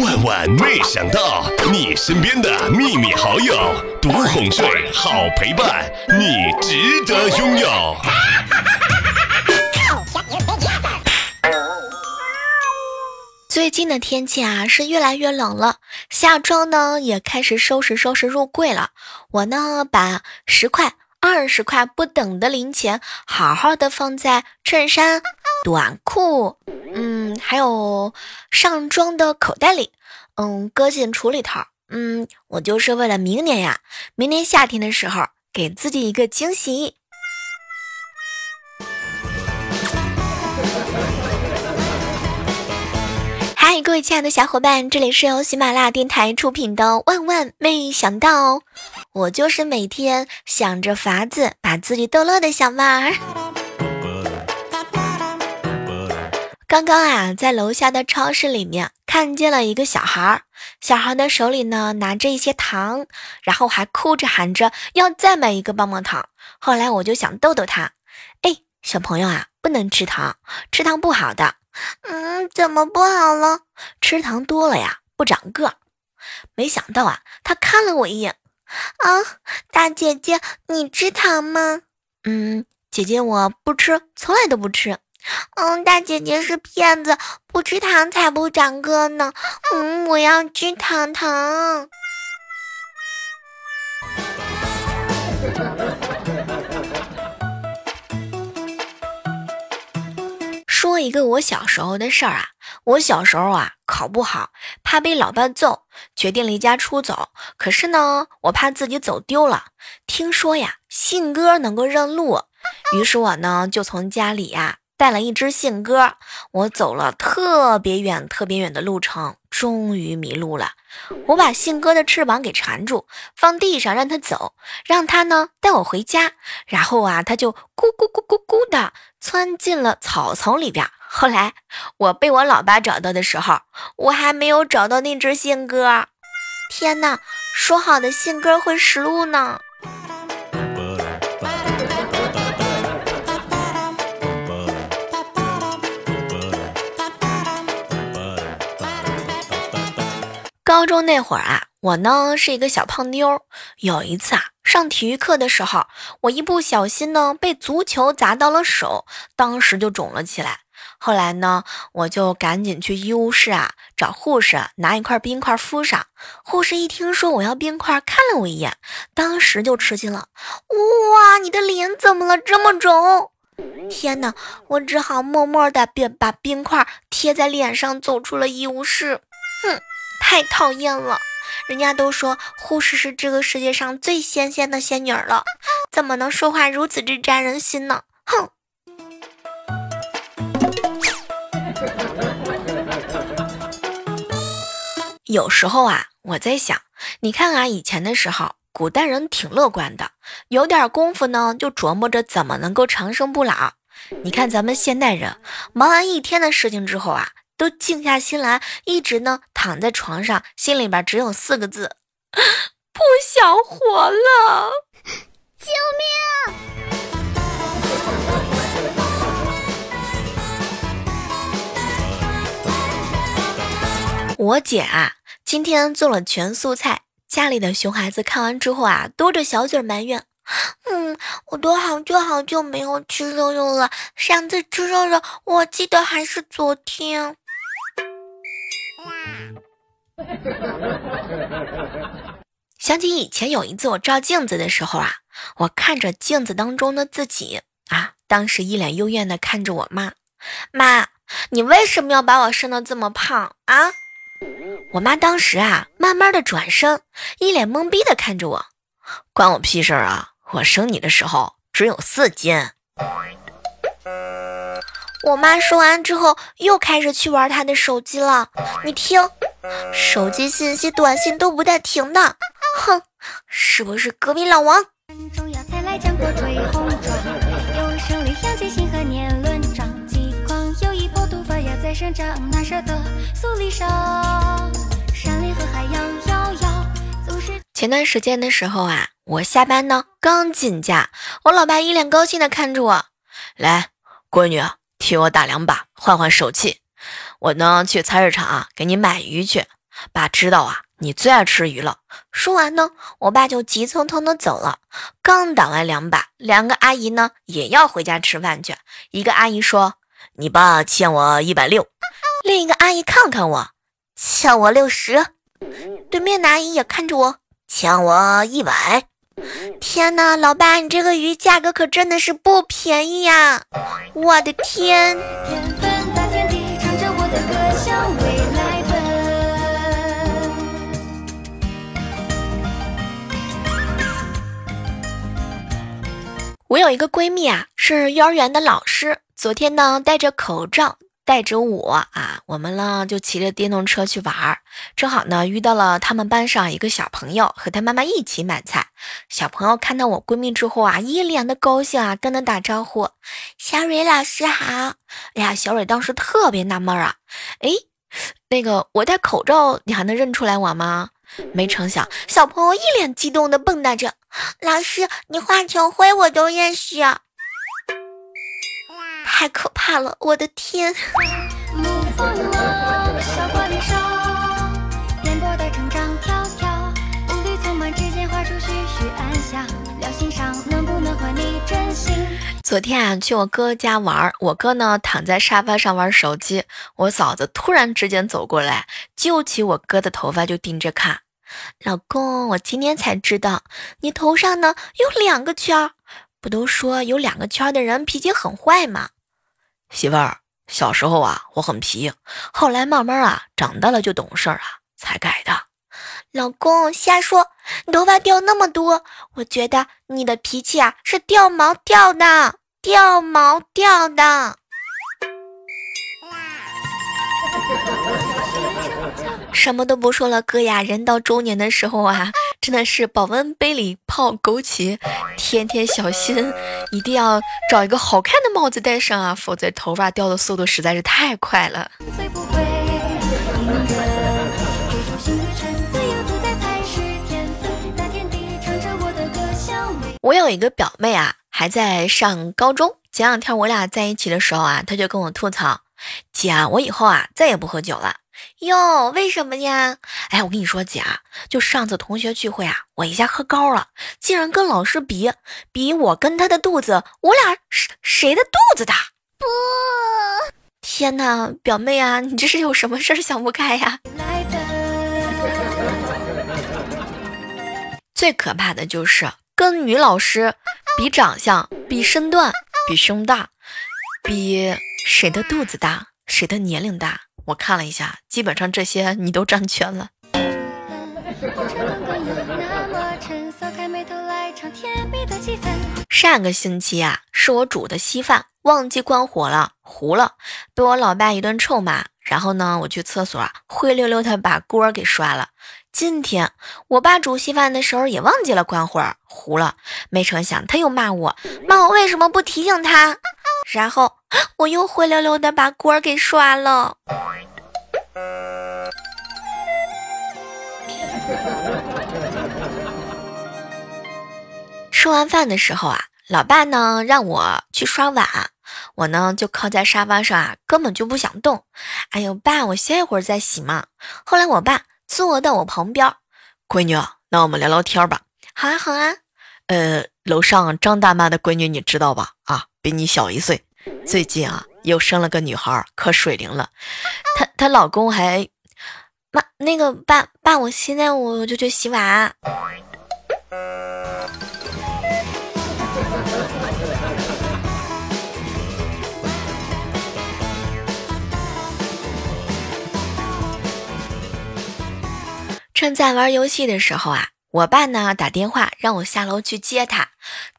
万万没想到，你身边的秘密好友，独哄睡，好陪伴，你值得拥有。最近的天气啊是越来越冷了，夏装呢也开始收拾收拾入柜了。我呢把十块、二十块不等的零钱好好的放在衬衫、短裤，嗯，还有上装的口袋里，嗯，搁进橱里头。嗯，我就是为了明年呀，明年夏天的时候给自己一个惊喜。嗨，各位亲爱的小伙伴，这里是由喜马拉雅电台出品的《万万没想到》，我就是每天想着法子把自己逗乐的小娃儿。刚刚啊，在楼下的超市里面看见了一个小孩儿，小孩的手里呢拿着一些糖，然后还哭着喊着要再买一个棒棒糖。后来我就想逗逗他，哎，小朋友啊，不能吃糖，吃糖不好的。嗯，怎么不好了？吃糖多了呀，不长个。没想到啊，他看了我一眼。啊，大姐姐，你吃糖吗？嗯，姐姐我不吃，从来都不吃。嗯，大姐姐是骗子，不吃糖才不长个呢。嗯，我要吃糖糖。说一个我小时候的事儿啊，我小时候啊考不好，怕被老爸揍，决定离家出走。可是呢，我怕自己走丢了。听说呀，信鸽能够认路，于是我呢就从家里呀带了一只信鸽。我走了特别远、特别远的路程，终于迷路了。我把信鸽的翅膀给缠住，放地上让它走，让它呢带我回家。然后啊，它就咕咕咕咕咕的窜进了草丛里边。后来我被我老爸找到的时候，我还没有找到那只信鸽。天哪，说好的信鸽会识路呢？高中那会儿啊，我呢是一个小胖妞。有一次啊，上体育课的时候，我一不小心呢被足球砸到了手，当时就肿了起来。后来呢，我就赶紧去医务室啊找护士拿一块冰块敷上。护士一听说我要冰块，看了我一眼，当时就吃惊了：“哇，你的脸怎么了？这么肿！”天哪，我只好默默的便把冰块贴在脸上，走出了医务室。哼。太讨厌了！人家都说护士是这个世界上最仙仙的仙女了，怎么能说话如此之扎人心呢？哼！有时候啊，我在想，你看啊，以前的时候，古代人挺乐观的，有点功夫呢，就琢磨着怎么能够长生不老。你看咱们现代人，忙完一天的事情之后啊。都静下心来，一直呢躺在床上，心里边只有四个字：不想活了，救命！我姐啊，今天做了全素菜，家里的熊孩子看完之后啊，嘟着小嘴埋怨：“嗯，我都好久好久没有吃肉肉了，上次吃肉肉，我记得还是昨天。”想起以前有一次我照镜子的时候啊，我看着镜子当中的自己啊，当时一脸幽怨的看着我妈，妈，你为什么要把我生的这么胖啊？我妈当时啊，慢慢的转身，一脸懵逼的看着我，关我屁事啊！我生你的时候只有四斤。我妈说完之后，又开始去玩她的手机了。你听，手机信息、短信都不带停的。哼，是不是隔壁老王？前段时间的时候啊，我下班呢刚进家，我老爸一脸高兴的看着我，来，闺女。替我打两把，换换手气。我呢去菜市场啊，给你买鱼去。爸知道啊，你最爱吃鱼了。说完呢，我爸就急匆匆的走了。刚打完两把，两个阿姨呢也要回家吃饭去。一个阿姨说：“你爸欠我一百六。”另一个阿姨看看我，欠我六十。对面的阿姨也看着我，欠我一百。天哪，老爸，你这个鱼价格可真的是不便宜呀！我的天！我有一个闺蜜啊，是幼儿园的老师。昨天呢，戴着口罩，带着我啊，我们呢就骑着电动车去玩儿。正好呢遇到了他们班上一个小朋友和他妈妈一起买菜。小朋友看到我闺蜜之后啊，一脸的高兴啊，跟她打招呼：“小蕊老师好。”哎呀，小蕊当时特别纳闷啊，哎，那个我戴口罩，你还能认出来我吗？没成想，小朋友一脸激动的蹦跶着：“老师，你化成灰我都认识，太可怕了！我的天！”昨天啊，去我哥家玩，我哥呢躺在沙发上玩手机，我嫂子突然之间走过来，揪起我哥的头发就盯着看。老公，我今天才知道你头上呢有两个圈儿，不都说有两个圈的人脾气很坏吗？媳妇儿，小时候啊我很皮，后来慢慢啊长大了就懂事儿啊才改的。老公瞎说，你头发掉那么多，我觉得你的脾气啊是掉毛掉的。掉毛掉的，什么都不说了，哥呀！人到中年的时候啊，真的是保温杯里泡枸杞，天天小心，一定要找一个好看的帽子戴上啊，否则头发掉的速度实在是太快了。我有一个表妹啊。还在上高中，前两天我俩在一起的时候啊，她就跟我吐槽：“姐啊，我以后啊再也不喝酒了。”哟，为什么呀？哎，我跟你说，姐啊，就上次同学聚会啊，我一下喝高了，竟然跟老师比，比我跟他的肚子，我俩谁谁的肚子大？不，天哪，表妹啊，你这是有什么事儿想不开呀？最可怕的就是跟女老师。比长相，比身段，比胸大，比谁的肚子大，谁的年龄大。我看了一下，基本上这些你都占全了。上个星期啊，是我煮的稀饭忘记关火了，糊了，被我老爸一顿臭骂。然后呢，我去厕所灰溜溜的把锅给刷了。今天我爸煮稀饭的时候也忘记了关火，糊了。没成想他又骂我，骂我为什么不提醒他。然后我又灰溜溜的把锅给刷了。吃完饭的时候啊，老爸呢让我去刷碗，我呢就靠在沙发上啊，根本就不想动。哎呦，爸，我歇一会儿再洗嘛。后来我爸。坐到我旁边，闺女，那我们聊聊天吧。好啊，好啊。呃，楼上张大妈的闺女你知道吧？啊，比你小一岁，最近啊又生了个女孩，可水灵了。她她老公还，妈，那个爸爸，我现在我就去洗碗。正在玩游戏的时候啊，我爸呢打电话让我下楼去接他，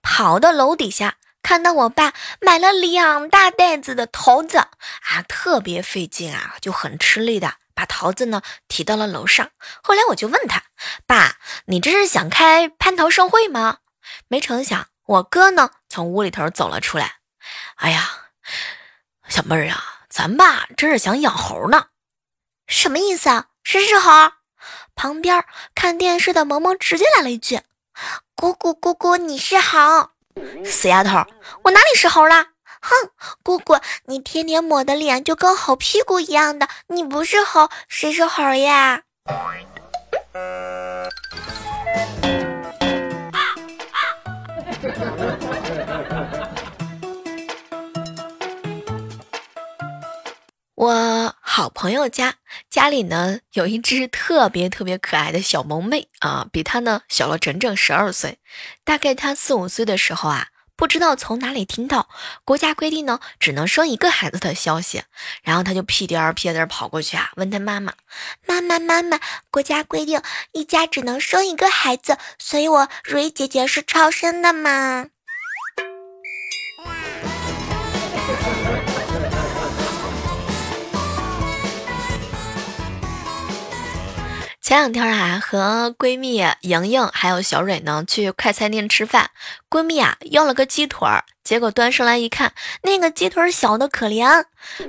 跑到楼底下，看到我爸买了两大袋子的桃子啊，特别费劲啊，就很吃力的把桃子呢提到了楼上。后来我就问他，爸，你这是想开蟠桃盛会吗？没成想，我哥呢从屋里头走了出来。哎呀，小妹儿啊，咱爸这是想养猴呢，什么意思啊？谁是猴？旁边看电视的萌萌直接来了一句：“姑姑，姑姑，你是猴？死丫头，我哪里是猴了？哼，姑姑，你天天抹的脸就跟猴屁股一样的，你不是猴，谁是猴呀？”我好朋友家家里呢有一只特别特别可爱的小萌妹啊，比她呢小了整整十二岁。大概她四五岁的时候啊，不知道从哪里听到国家规定呢只能生一个孩子的消息，然后她就屁颠儿屁颠儿跑过去啊，问她妈妈：“妈妈妈妈，国家规定一家只能生一个孩子，所以我如意姐姐是超生的吗？”前两天啊，和闺蜜莹莹还有小蕊呢去快餐店吃饭，闺蜜啊要了个鸡腿儿，结果端上来一看，那个鸡腿小的可怜。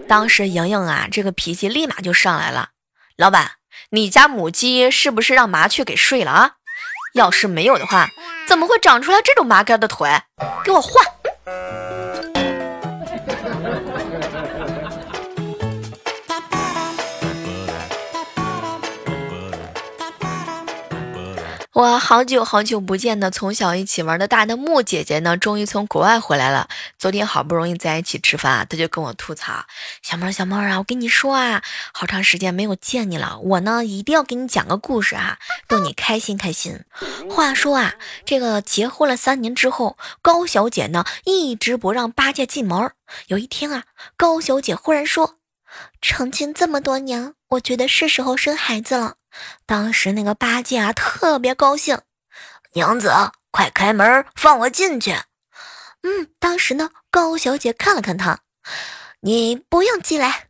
当时莹莹啊这个脾气立马就上来了，老板，你家母鸡是不是让麻雀给睡了啊？要是没有的话，怎么会长出来这种麻杆的腿？给我换！我好久好久不见的从小一起玩的大的木姐姐呢，终于从国外回来了。昨天好不容易在一起吃饭，她就跟我吐槽：“小猫小猫啊，我跟你说啊，好长时间没有见你了，我呢一定要给你讲个故事啊，逗你开心开心。”话说啊，这个结婚了三年之后，高小姐呢一直不让八戒进门。有一天啊，高小姐忽然说：“成亲这么多年，我觉得是时候生孩子了。”当时那个八戒啊特别高兴，娘子快开门放我进去。嗯，当时呢高小姐看了看他，你不用进来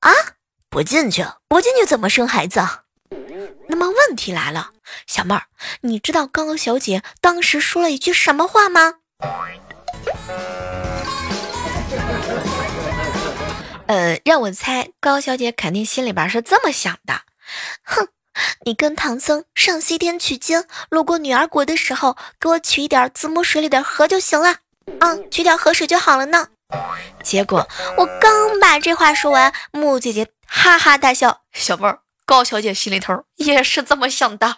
啊，不进去不进去怎么生孩子？那么问题来了，小妹儿，你知道高小姐当时说了一句什么话吗？呃，让我猜，高小姐肯定心里边是这么想的，哼。你跟唐僧上西天取经，路过女儿国的时候，给我取一点子母水里的河就行了。嗯，取点河水就好了呢。结果我刚把这话说完，木姐姐哈哈大笑。小妹儿，高小姐心里头也是这么想的。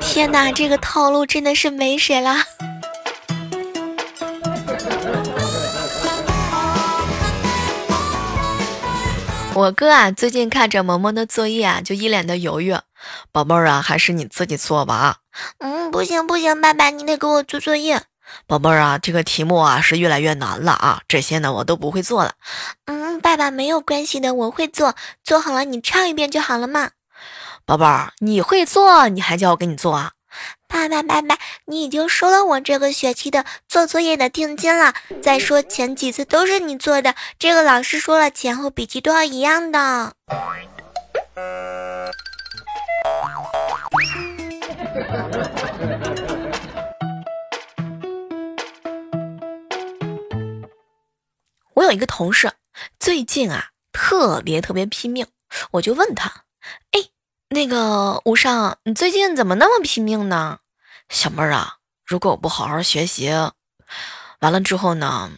天哪，这个套路真的是没谁了。我哥啊，最近看着萌萌的作业啊，就一脸的犹豫。宝贝儿啊，还是你自己做吧啊。嗯，不行不行，爸爸你得给我做作业。宝贝儿啊，这个题目啊是越来越难了啊，这些呢我都不会做了。嗯，爸爸没有关系的，我会做，做好了你唱一遍就好了嘛。宝贝儿，你会做，你还叫我给你做啊？爸爸，拜拜，你已经收了我这个学期的做作业的定金了。再说前几次都是你做的，这个老师说了，前后笔记都要一样的。我有一个同事，最近啊特别特别拼命，我就问他，哎。那个吴尚，你最近怎么那么拼命呢？小妹儿啊，如果我不好好学习，完了之后呢，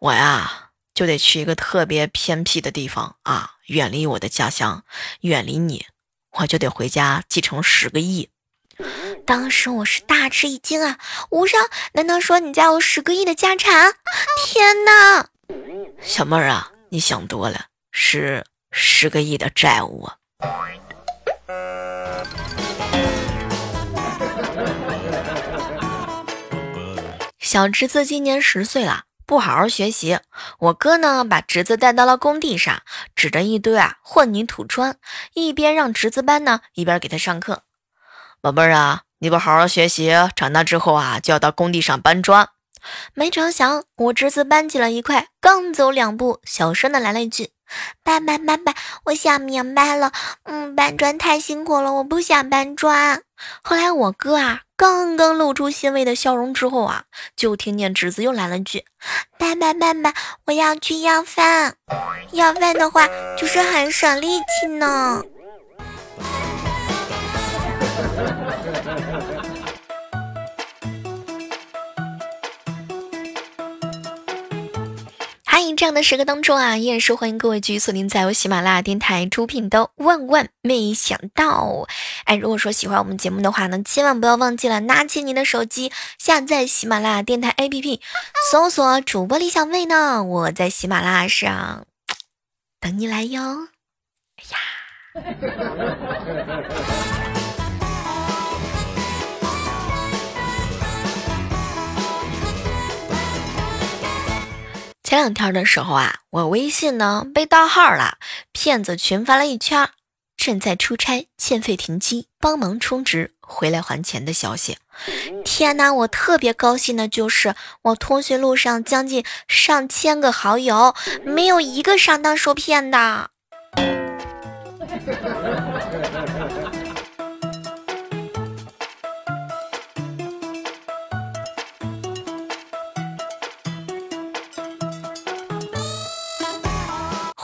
我呀就得去一个特别偏僻的地方啊，远离我的家乡，远离你，我就得回家继承十个亿。当时我是大吃一惊啊，吴尚，难道说你家有十个亿的家产？天哪！小妹儿啊，你想多了，是十个亿的债务啊。小侄子今年十岁了，不好好学习。我哥呢，把侄子带到了工地上，指着一堆啊混凝土砖，一边让侄子搬呢，一边给他上课。宝贝儿啊，你不好好学习，长大之后啊就要到工地上搬砖。没成想，我侄子搬起了一块，刚走两步，小声的来了一句：“爸爸，爸爸，我想明白了，嗯，搬砖太辛苦了，我不想搬砖。”后来我哥啊。刚刚露出欣慰的笑容之后啊，就听见侄子又来了句：“爸爸，爸爸，我要去要饭。要饭的话，就是很省力气呢。”这样的时刻当中啊，依然是欢迎各位继续锁定在由喜马拉雅电台出品的《万万没想到》。哎，如果说喜欢我们节目的话呢，千万不要忘记了拿起你的手机下载喜马拉雅电台 APP，搜索主播李小妹呢，我在喜马拉雅上等你来哟。哎呀。前两天的时候啊，我微信呢被盗号了，骗子群发了一圈“正在出差，欠费停机，帮忙充值，回来还钱”的消息。天哪，我特别高兴的就是我通讯录上将近上千个好友，没有一个上当受骗的。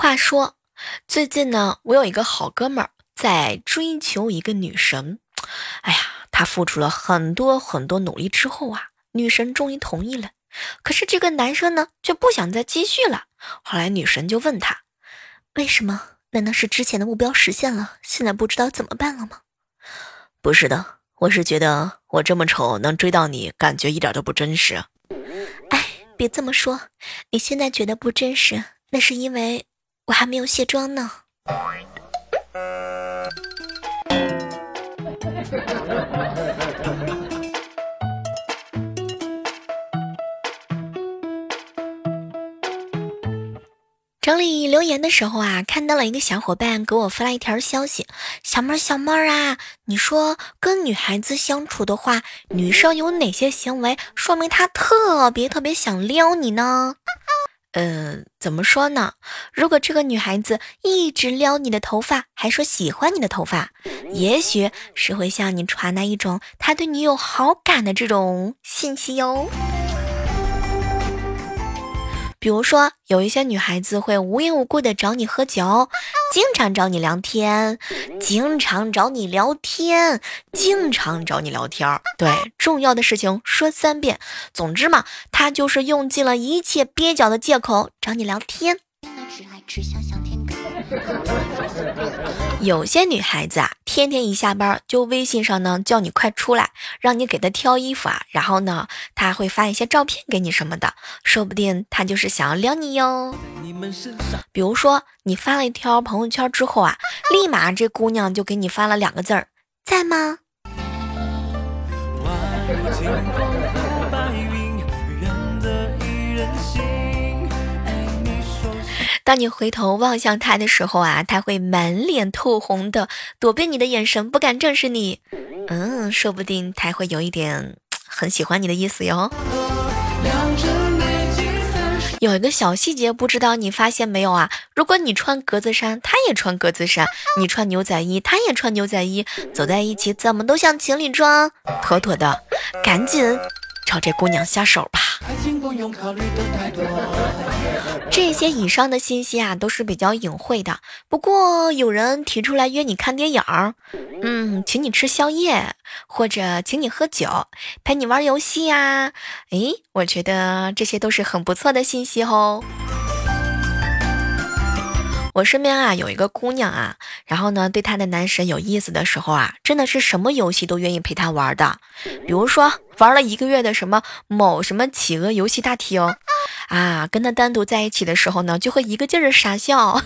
话说，最近呢，我有一个好哥们儿在追求一个女神。哎呀，他付出了很多很多努力之后啊，女神终于同意了。可是这个男生呢，却不想再继续了。后来女神就问他：“为什么？难道是之前的目标实现了，现在不知道怎么办了吗？”“不是的，我是觉得我这么丑能追到你，感觉一点都不真实。”“哎，别这么说，你现在觉得不真实，那是因为……”我还没有卸妆呢。整理留言的时候啊，看到了一个小伙伴给我发了一条消息：“小妹儿，小妹儿啊，你说跟女孩子相处的话，女生有哪些行为说明她特别特别想撩你呢？”嗯，怎么说呢？如果这个女孩子一直撩你的头发，还说喜欢你的头发，也许是会向你传达一种她对你有好感的这种信息哟。比如说，有一些女孩子会无缘无故的找你喝酒，经常找你聊天，经常找你聊天，经常找你聊天。对，重要的事情说三遍。总之嘛，她就是用尽了一切蹩脚的借口找你聊天。有些女孩子啊，天天一下班就微信上呢叫你快出来，让你给她挑衣服啊，然后呢，她会发一些照片给你什么的，说不定她就是想要撩你哟。比如说你发了一条朋友圈之后啊，立马这姑娘就给你发了两个字儿，在吗？当你回头望向他的时候啊，他会满脸透红的躲避你的眼神，不敢正视你。嗯，说不定他会有一点很喜欢你的意思哟。有一个小细节，不知道你发现没有啊？如果你穿格子衫，他也穿格子衫；你穿牛仔衣，他也穿牛仔衣，走在一起怎么都像情侣装，妥妥的。赶紧朝这姑娘下手吧。爱情不用考虑的太多这些以上的信息啊，都是比较隐晦的。不过有人提出来约你看电影儿，嗯，请你吃宵夜，或者请你喝酒，陪你玩游戏呀。诶，我觉得这些都是很不错的信息哦。我身边啊有一个姑娘啊，然后呢对她的男神有意思的时候啊，真的是什么游戏都愿意陪他玩的。比如说玩了一个月的什么某什么企鹅游戏大厅，啊，跟他单独在一起的时候呢，就会一个劲儿傻笑。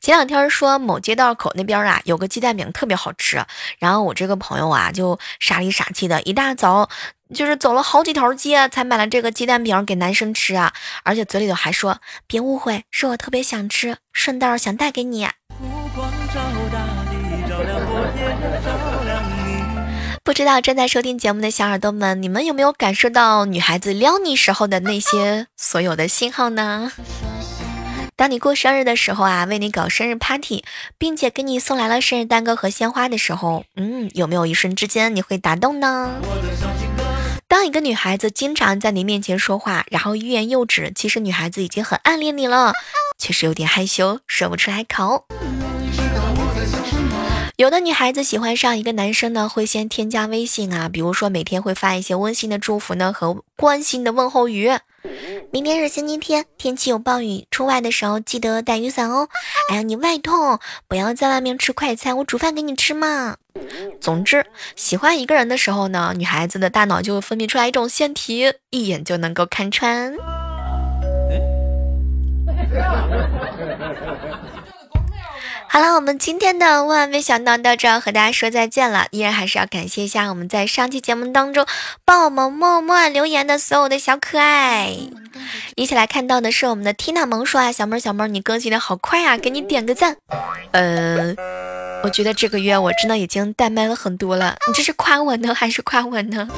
前两天说某街道口那边啊有个鸡蛋饼特别好吃，然后我这个朋友啊就傻里傻气的一大早。就是走了好几条街才买了这个鸡蛋饼给男生吃啊，而且嘴里头还说别误会，是我特别想吃，顺道想带给你。不知道正在收听节目的小耳朵们，你们有没有感受到女孩子撩你时候的那些所有的信号呢？当你过生日的时候啊，为你搞生日 party，并且给你送来了生日蛋糕和鲜花的时候，嗯，有没有一瞬之间你会打动呢？当一个女孩子经常在你面前说话，然后欲言又止，其实女孩子已经很暗恋你了，确实有点害羞，说不出来口。有的女孩子喜欢上一个男生呢，会先添加微信啊，比如说每天会发一些温馨的祝福呢和关心的问候语。明天是星期天，天气有暴雨，出外的时候记得带雨伞哦。哎呀，你外痛，不要在外面吃快餐，我煮饭给你吃嘛。总之，喜欢一个人的时候呢，女孩子的大脑就会分泌出来一种腺体，一眼就能够看穿。好了，我们今天的万万没想到到这和大家说再见了。依然还是要感谢一下我们在上期节目当中帮我们默默留言的所有的小可爱。一起来看到的是我们的 Tina 萌说啊，小妹儿小妹儿，你更新的好快啊，给你点个赞。呃，我觉得这个月我真的已经怠慢了很多了，你这是夸我呢还是夸我呢？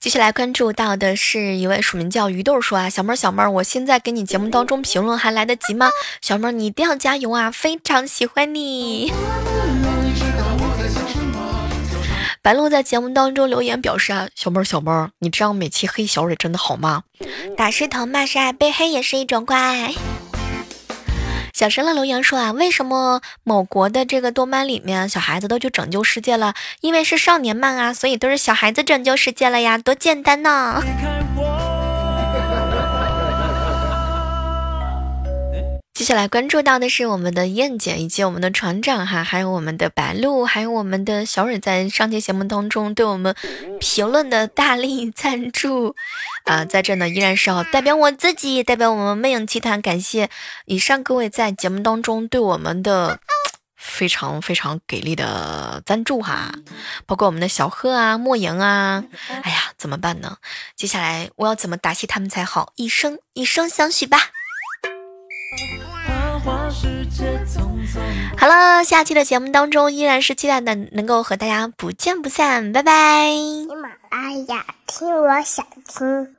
接下来关注到的是一位署名叫鱼豆说啊，小妹儿小妹儿，我现在给你节目当中评论还来得及吗？小妹儿你一定要加油啊，非常喜欢你。白鹿在节目当中留言表示啊，小妹儿小妹儿，你这样每期黑小蕊真的好吗？打是疼，骂是爱，被黑也是一种关爱。小神乐留言说啊，为什么某国的这个动漫里面小孩子都去拯救世界了？因为是少年漫啊，所以都是小孩子拯救世界了呀，多简单呢！接下来关注到的是我们的燕姐以及我们的船长哈，还有我们的白鹿，还有我们的小蕊，在上期节目当中对我们评论的大力赞助啊，在这呢依然是要代表我自己，代表我们魅影集团，感谢以上各位在节目当中对我们的非常非常给力的赞助哈，包括我们的小贺啊、莫言啊，哎呀，怎么办呢？接下来我要怎么答谢他们才好？一生一生相许吧。好了，下期的节目当中依然是期待的能够和大家不见不散，拜拜。喜马拉雅听，我想听。